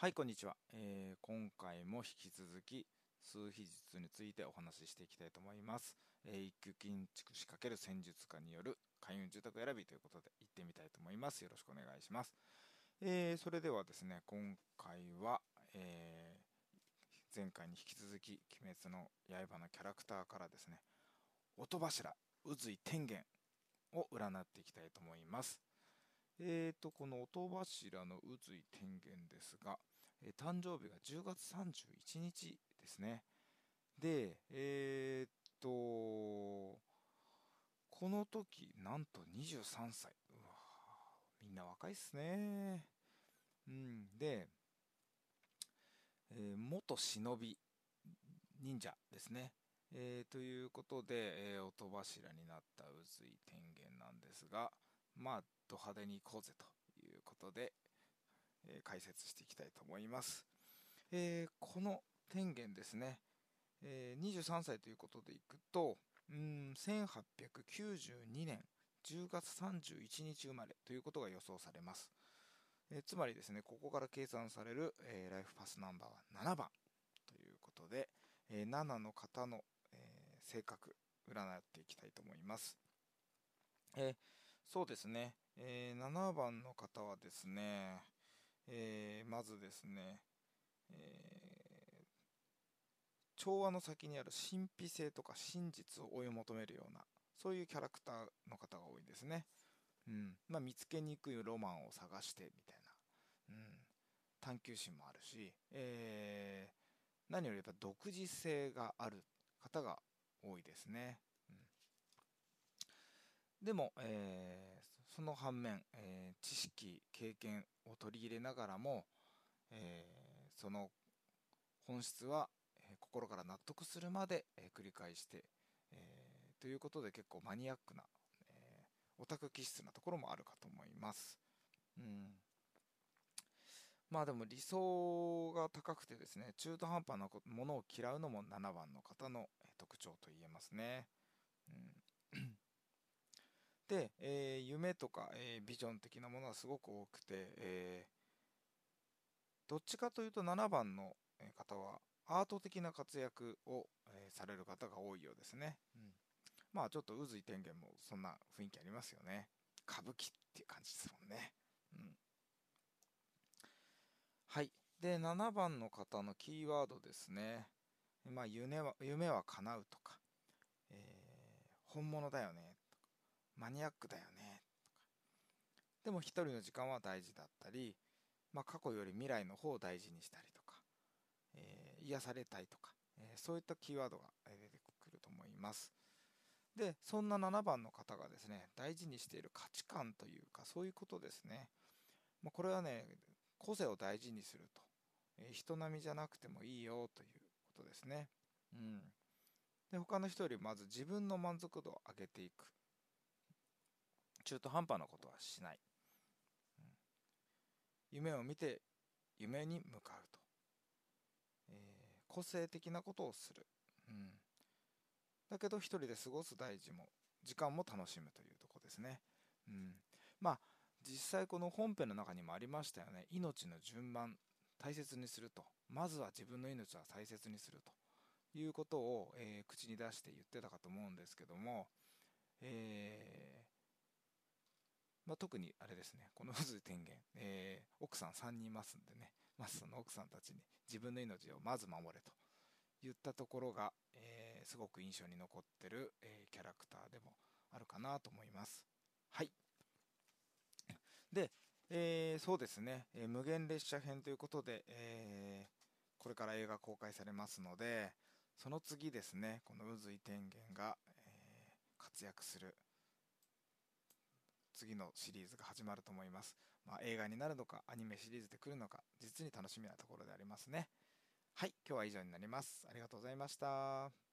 はいこんにちは、えー、今回も引き続き数秘術についてお話ししていきたいと思います、えー、一級建築士×戦術家による開運住宅選びということで行ってみたいと思います。よろしくお願いします、えー、それではですね今回は、え前回に引き続き鬼滅の刃のキャラクターからですね音柱渦井天元を占っていきたいと思います。えーと、この音柱の渦井天元ですが、えー、誕生日が10月31日ですね。で、えーと、この時、なんと23歳。うわみんな若いっすね。うん、で、えー、元忍び忍者ですね。えー、ということで、えー、音柱になった渦井天元なんですが、まあ、ド派手に行こうぜということで、えー、解説していきたいと思います。えー、この天元ですね、えー、23歳ということでいくと、うん1892年10月31日生まれということが予想されます。え、つまりですね、ここから計算される、え、ライフパスナンバーは7番ということで、え、7の方の、え性格、占っていきたいと思います。えそうですね、えー、7番の方はですね、えー、まずですね、えー、調和の先にある神秘性とか真実を追い求めるようなそういうキャラクターの方が多いですね、うん。まあ、見つけにくいロマンを探してみたいな、うん、探求心もあるし、えー、何よりやっぱ独自性がある方が多いですね、でも、えー、その反面、えー、知識経験を取り入れながらも、えー、その本質は、え心から納得するまで、え繰り返して、えということで結構マニアックな、えオタク気質なところもあるかと思います。うんまあでも理想が高くてですね中途半端なものを嫌うのも7番の方の特徴と言えますね。うんで、えー、夢とか、えー、ビジョン的なものはすごく多くて、えー、どっちかというと7番の方はアート的な活躍を、えされる方が多いようですね、うん、まあちょっと渦井天元もそんな雰囲気ありますよね。歌舞伎っていう感じですもんね、うん、はい。で7番の方のキーワードですね。まあ夢は夢は叶うとか、えー、本物だよね。マニアックだよね。とかでも一人の時間は大事だったり、まあ、過去より未来の方を大事にしたりとか、えー、癒されたいとか、えー、そういったキーワードが出てくると思います。でそんな7番の方がですね大事にしている価値観というかそういうことですね、まあ、これはね個性を大事にすると、えー、人並みじゃなくてもいいよということですね。うん。で他の人よりまず自分の満足度を上げていく。中途半端なことはしない、うん、夢を見て夢に向かうと、えー、個性的なことをする、うん、だけど一人で過ごす大事も時間も楽しむというとこですね、うん、まあ実際この本編の中にもありましたよね。命の順番大切にすると。まずは自分の命は大切にするということを、えー、口に出して言ってたかと思うんですけども、えー、まあ、特にあれですね、この渦天元、えー、奥さん3人いますんでね、まずその奥さんたちに自分の命をまず守れと言ったところが、えー、すごく印象に残ってる、えー、キャラクターでもあるかなと思います。はい。で、えー、そうですね、え無限列車編ということで、えこれから映画公開されますので、その次ですね、この渦井天元が、え活躍する、次のシリーズが始まると思います、まあ、映画になるのかアニメシリーズで来るのか実に楽しみなところでありますね。はい今日は以上になります。ありがとうございました。